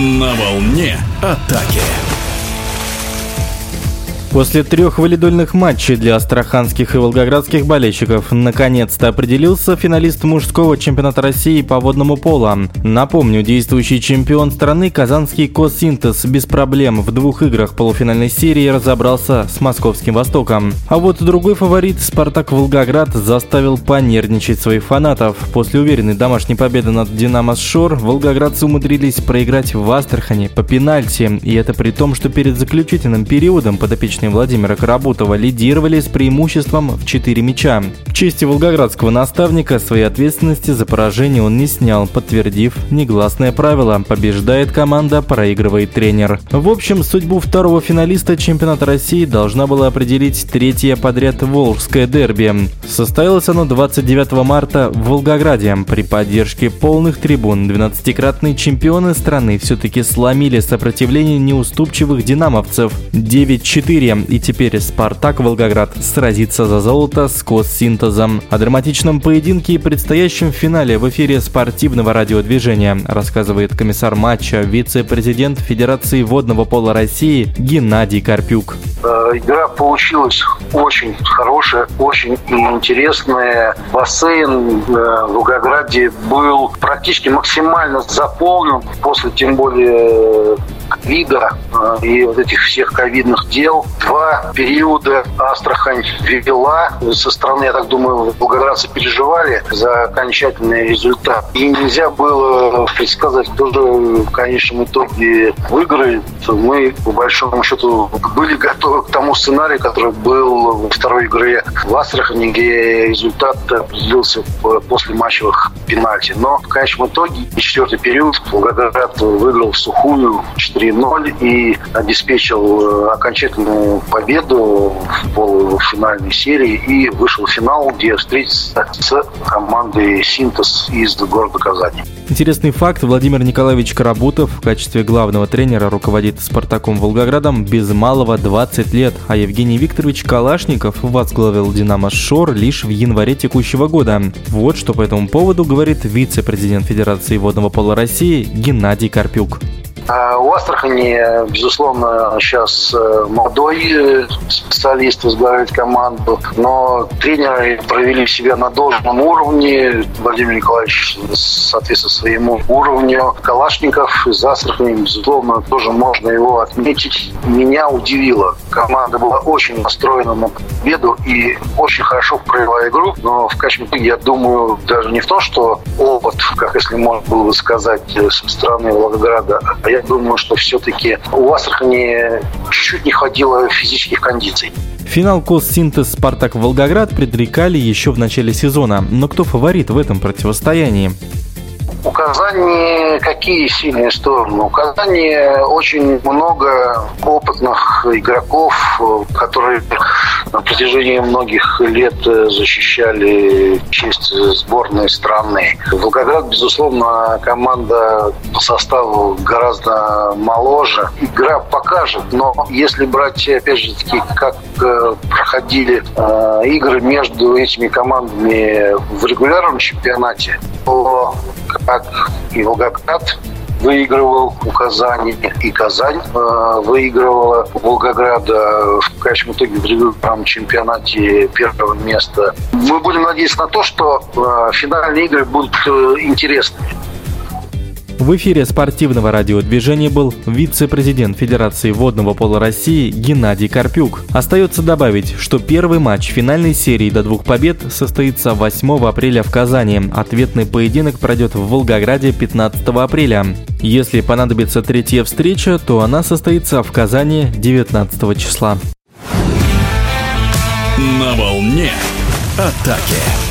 На волне атаки. После трех валидольных матчей для астраханских и волгоградских болельщиков наконец-то определился финалист мужского чемпионата России по водному полу. Напомню, действующий чемпион страны казанский Косинтез без проблем в двух играх полуфинальной серии разобрался с московским Востоком. А вот другой фаворит Спартак Волгоград заставил понервничать своих фанатов. После уверенной домашней победы над Динамо Шор волгоградцы умудрились проиграть в Астрахани по пенальти. И это при том, что перед заключительным периодом подопечные подопечные Владимира Карабутова лидировали с преимуществом в 4 мяча. В чести волгоградского наставника своей ответственности за поражение он не снял, подтвердив негласное правило «побеждает команда, проигрывает тренер». В общем, судьбу второго финалиста чемпионата России должна была определить третье подряд Волжское дерби. Состоялось оно 29 марта в Волгограде. При поддержке полных трибун 12-кратные чемпионы страны все-таки сломили сопротивление неуступчивых динамовцев 9-4 и теперь «Спартак» Волгоград сразится за золото с Коссинтезом. О драматичном поединке и предстоящем финале в эфире спортивного радиодвижения рассказывает комиссар матча, вице-президент Федерации водного пола России Геннадий Карпюк. Э, игра получилась очень хорошая, очень интересная. Бассейн э, в Волгограде был практически максимально заполнен после, тем более, ковида э, и вот этих всех ковидных дел. Два периода Астрахань ввела. Со стороны, я так думаю, волгоградцы переживали за окончательный результат. И нельзя было предсказать, кто же в конечном итоге выиграет. Мы, по большому счету, были готовы к тому сценарию, который был во второй игре в Астрахани, где результат определился после матчевых пенальти. Но в конечном итоге четвертый период Волгоград выиграл в сухую 4-0 и обеспечил э, окончательную победу в полуфинальной серии и вышел в финал, где встретится с командой «Синтез» из города Казани. Интересный факт. Владимир Николаевич Карабутов в качестве главного тренера руководит «Спартаком» Волгоградом без малого 20 лет, а Евгений Викторович Калашников возглавил «Динамо Шор» лишь в январе текущего года. Вот что по этому поводу говорит вице-президент Федерации водного пола России Геннадий Карпюк. А у Астрахани, безусловно, сейчас э, молодой э, специалист возглавляет команду, но тренеры провели себя на должном уровне. Владимир Николаевич соответствует своему уровню. Калашников из Астрахани, безусловно, тоже можно его отметить. Меня удивило. Команда была очень настроена на победу и очень хорошо провела игру, но в итоге, я думаю, даже не в том, что опыт, как если можно было бы сказать, э, со стороны Волгограда, а я думаю, что все-таки у Астрахани чуть-чуть не хватило физических кондиций. Финал Коссинтез «Спартак Волгоград» предрекали еще в начале сезона. Но кто фаворит в этом противостоянии? У Казани какие сильные стороны? У Казани очень много опытных игроков, которые на протяжении многих лет защищали честь сборной страны. Волгоград, безусловно, команда по составу гораздо моложе. Игра покажет, но если брать, опять же таки, как э, проходили э, игры между этими командами в регулярном чемпионате, то как и Волгоград выигрывал у Казани, и Казань э, выигрывала у Волгограда в конечном итоге в регулярном чемпионате первого места. Мы будем надеяться на то, что э, финальные игры будут э, интересными. В эфире спортивного радиодвижения был вице-президент Федерации водного пола России Геннадий Карпюк. Остается добавить, что первый матч финальной серии до двух побед состоится 8 апреля в Казани. Ответный поединок пройдет в Волгограде 15 апреля. Если понадобится третья встреча, то она состоится в Казани 19 числа. На волне атаки.